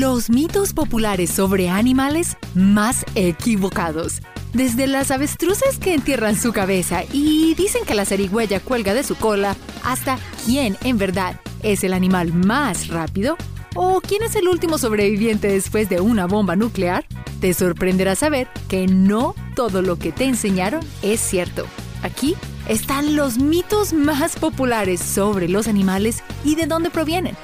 Los mitos populares sobre animales más equivocados. Desde las avestruces que entierran su cabeza y dicen que la zarigüeya cuelga de su cola, hasta quién en verdad es el animal más rápido o quién es el último sobreviviente después de una bomba nuclear, te sorprenderá saber que no todo lo que te enseñaron es cierto. Aquí están los mitos más populares sobre los animales y de dónde provienen.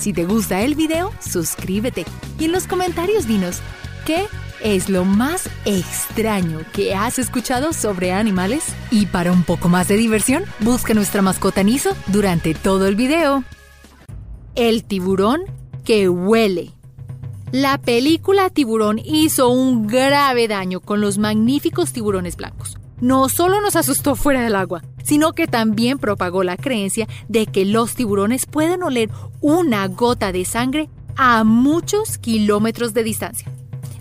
Si te gusta el video, suscríbete y en los comentarios dinos qué es lo más extraño que has escuchado sobre animales. Y para un poco más de diversión, busca nuestra mascota Niso durante todo el video. El tiburón que huele. La película Tiburón hizo un grave daño con los magníficos tiburones blancos. No solo nos asustó fuera del agua, sino que también propagó la creencia de que los tiburones pueden oler una gota de sangre a muchos kilómetros de distancia.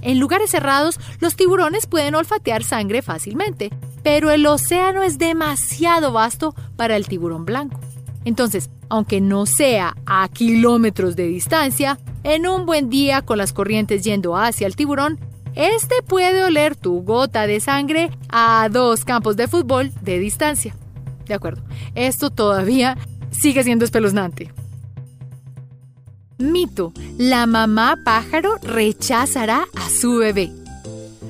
En lugares cerrados, los tiburones pueden olfatear sangre fácilmente, pero el océano es demasiado vasto para el tiburón blanco. Entonces, aunque no sea a kilómetros de distancia, en un buen día con las corrientes yendo hacia el tiburón, este puede oler tu gota de sangre a dos campos de fútbol de distancia. De acuerdo, esto todavía sigue siendo espeluznante. Mito, la mamá pájaro rechazará a su bebé.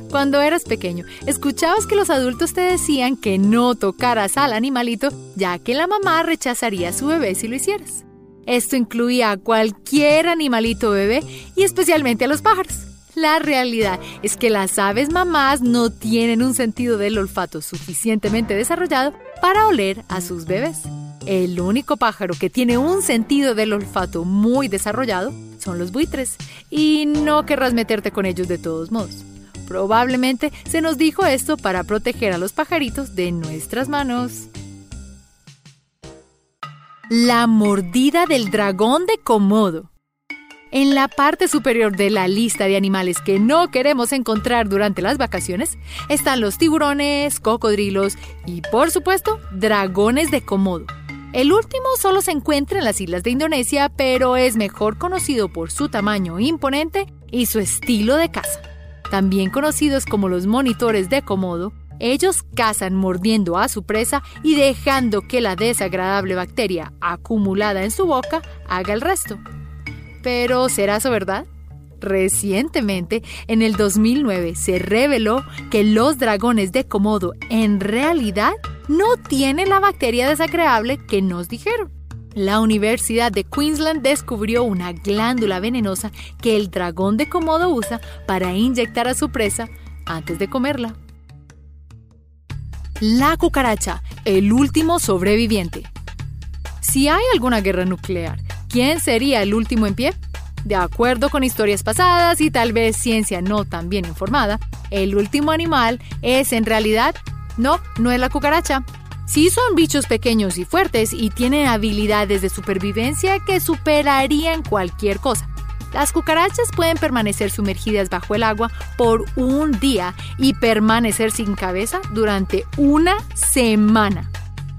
Cuando eras pequeño, escuchabas que los adultos te decían que no tocaras al animalito, ya que la mamá rechazaría a su bebé si lo hicieras. Esto incluía a cualquier animalito bebé y especialmente a los pájaros. La realidad es que las aves mamás no tienen un sentido del olfato suficientemente desarrollado para oler a sus bebés. El único pájaro que tiene un sentido del olfato muy desarrollado son los buitres, y no querrás meterte con ellos de todos modos. Probablemente se nos dijo esto para proteger a los pajaritos de nuestras manos. La mordida del dragón de Komodo. En la parte superior de la lista de animales que no queremos encontrar durante las vacaciones están los tiburones, cocodrilos y, por supuesto, dragones de Komodo. El último solo se encuentra en las islas de Indonesia, pero es mejor conocido por su tamaño imponente y su estilo de caza. También conocidos como los monitores de Komodo, ellos cazan mordiendo a su presa y dejando que la desagradable bacteria acumulada en su boca haga el resto. Pero ¿será eso verdad? Recientemente, en el 2009, se reveló que los dragones de Komodo en realidad no tienen la bacteria desagradable que nos dijeron. La Universidad de Queensland descubrió una glándula venenosa que el dragón de Komodo usa para inyectar a su presa antes de comerla. La cucaracha, el último sobreviviente. Si hay alguna guerra nuclear, ¿quién sería el último en pie? De acuerdo con historias pasadas y tal vez ciencia no tan bien informada, el último animal es en realidad no, no es la cucaracha, Sí son bichos pequeños y fuertes y tienen habilidades de supervivencia que superarían cualquier cosa. Las cucarachas pueden permanecer sumergidas bajo el agua por un día y permanecer sin cabeza durante una semana.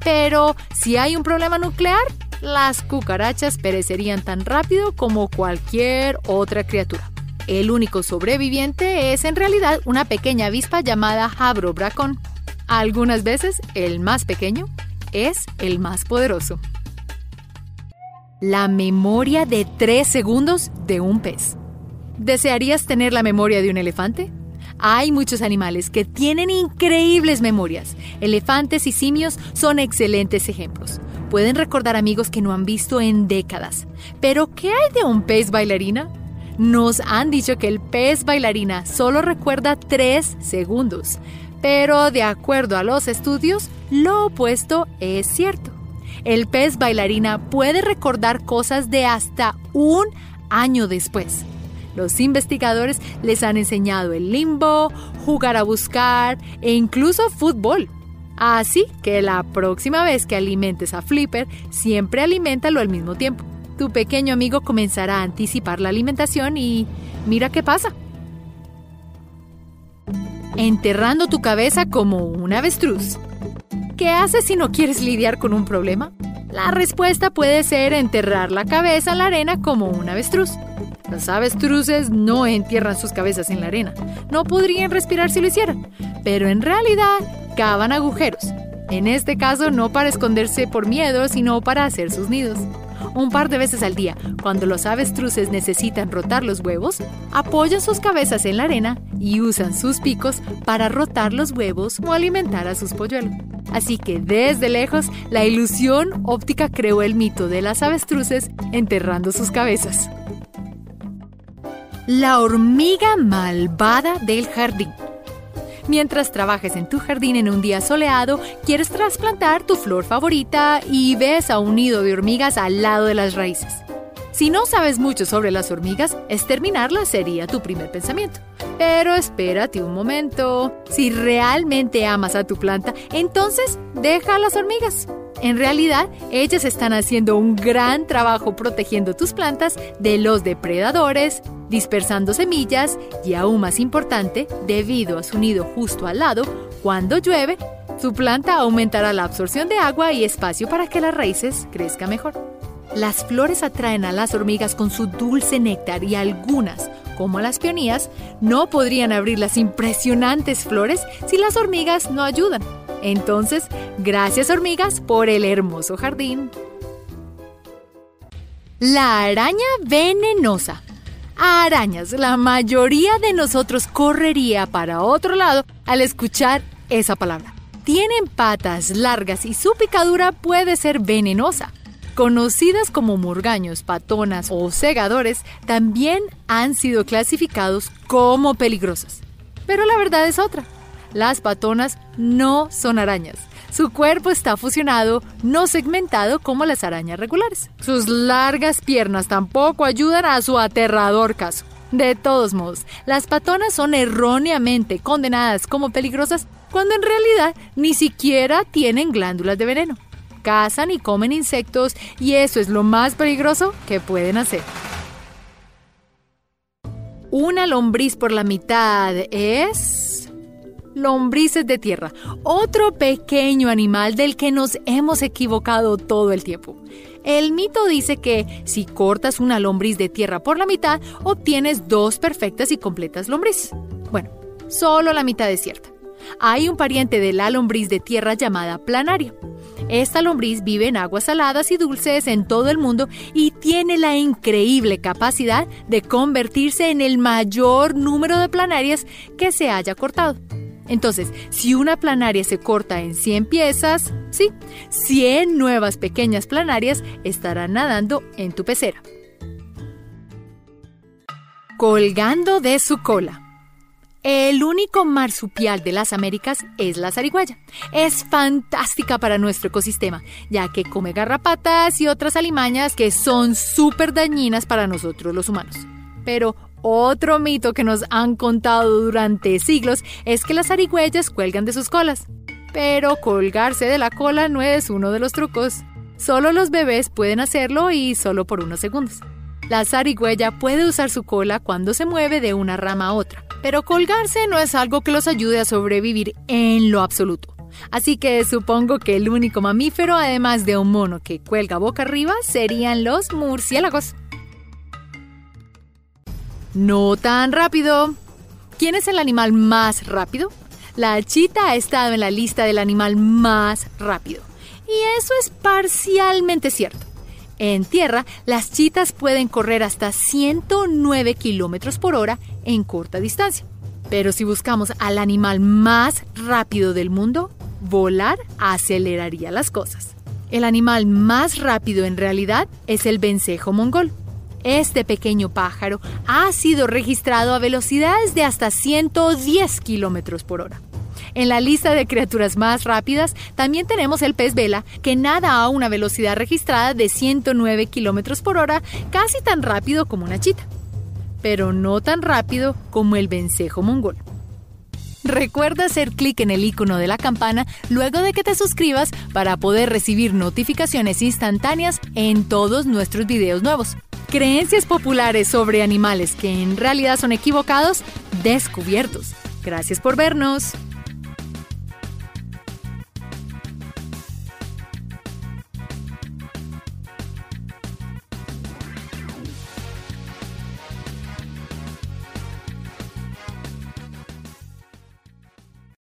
Pero si hay un problema nuclear, las cucarachas perecerían tan rápido como cualquier otra criatura. El único sobreviviente es en realidad una pequeña avispa llamada Habrobracon. Algunas veces el más pequeño es el más poderoso. La memoria de 3 segundos de un pez. ¿Desearías tener la memoria de un elefante? Hay muchos animales que tienen increíbles memorias. Elefantes y simios son excelentes ejemplos. Pueden recordar amigos que no han visto en décadas. Pero, ¿qué hay de un pez bailarina? Nos han dicho que el pez bailarina solo recuerda 3 segundos. Pero de acuerdo a los estudios, lo opuesto es cierto. El pez bailarina puede recordar cosas de hasta un año después. Los investigadores les han enseñado el limbo, jugar a buscar e incluso fútbol. Así que la próxima vez que alimentes a Flipper, siempre aliméntalo al mismo tiempo. Tu pequeño amigo comenzará a anticipar la alimentación y mira qué pasa enterrando tu cabeza como un avestruz. ¿Qué haces si no quieres lidiar con un problema? La respuesta puede ser enterrar la cabeza en la arena como un avestruz. Las avestruces no entierran sus cabezas en la arena. No podrían respirar si lo hicieran. Pero en realidad cavan agujeros. En este caso no para esconderse por miedo, sino para hacer sus nidos. Un par de veces al día, cuando los avestruces necesitan rotar los huevos, apoyan sus cabezas en la arena y usan sus picos para rotar los huevos o alimentar a sus polluelos. Así que desde lejos, la ilusión óptica creó el mito de las avestruces enterrando sus cabezas. La hormiga malvada del jardín. Mientras trabajes en tu jardín en un día soleado, quieres trasplantar tu flor favorita y ves a un nido de hormigas al lado de las raíces. Si no sabes mucho sobre las hormigas, exterminarlas sería tu primer pensamiento. Pero espérate un momento. Si realmente amas a tu planta, entonces deja a las hormigas. En realidad, ellas están haciendo un gran trabajo protegiendo tus plantas de los depredadores, dispersando semillas y, aún más importante, debido a su nido justo al lado, cuando llueve, su planta aumentará la absorción de agua y espacio para que las raíces crezcan mejor. Las flores atraen a las hormigas con su dulce néctar y algunas, como las peonías, no podrían abrir las impresionantes flores si las hormigas no ayudan. Entonces, gracias hormigas por el hermoso jardín. La araña venenosa. Arañas, la mayoría de nosotros correría para otro lado al escuchar esa palabra. Tienen patas largas y su picadura puede ser venenosa. Conocidas como murgaños, patonas o segadores, también han sido clasificados como peligrosas. Pero la verdad es otra. Las patonas no son arañas. Su cuerpo está fusionado, no segmentado como las arañas regulares. Sus largas piernas tampoco ayudan a su aterrador caso. De todos modos, las patonas son erróneamente condenadas como peligrosas cuando en realidad ni siquiera tienen glándulas de veneno cazan y comen insectos y eso es lo más peligroso que pueden hacer. Una lombriz por la mitad es... Lombrices de tierra, otro pequeño animal del que nos hemos equivocado todo el tiempo. El mito dice que si cortas una lombriz de tierra por la mitad, obtienes dos perfectas y completas lombrices. Bueno, solo la mitad es cierta. Hay un pariente de la lombriz de tierra llamada planaria. Esta lombriz vive en aguas saladas y dulces en todo el mundo y tiene la increíble capacidad de convertirse en el mayor número de planarias que se haya cortado. Entonces, si una planaria se corta en 100 piezas, sí, 100 nuevas pequeñas planarias estarán nadando en tu pecera. Colgando de su cola. El único marsupial de las Américas es la zarigüeya. Es fantástica para nuestro ecosistema, ya que come garrapatas y otras alimañas que son súper dañinas para nosotros los humanos. Pero otro mito que nos han contado durante siglos es que las zarigüeyas cuelgan de sus colas. Pero colgarse de la cola no es uno de los trucos. Solo los bebés pueden hacerlo y solo por unos segundos. La zarigüeya puede usar su cola cuando se mueve de una rama a otra pero colgarse no es algo que los ayude a sobrevivir en lo absoluto. Así que supongo que el único mamífero, además de un mono que cuelga boca arriba, serían los murciélagos. No tan rápido. ¿Quién es el animal más rápido? La chita ha estado en la lista del animal más rápido. Y eso es parcialmente cierto. En tierra, las chitas pueden correr hasta 109 kilómetros por hora en corta distancia. Pero si buscamos al animal más rápido del mundo, volar aceleraría las cosas. El animal más rápido en realidad es el vencejo mongol. Este pequeño pájaro ha sido registrado a velocidades de hasta 110 kilómetros por hora. En la lista de criaturas más rápidas también tenemos el pez vela, que nada a una velocidad registrada de 109 km por hora, casi tan rápido como una chita, pero no tan rápido como el vencejo mongol. Recuerda hacer clic en el icono de la campana luego de que te suscribas para poder recibir notificaciones instantáneas en todos nuestros videos nuevos. Creencias populares sobre animales que en realidad son equivocados, descubiertos. Gracias por vernos.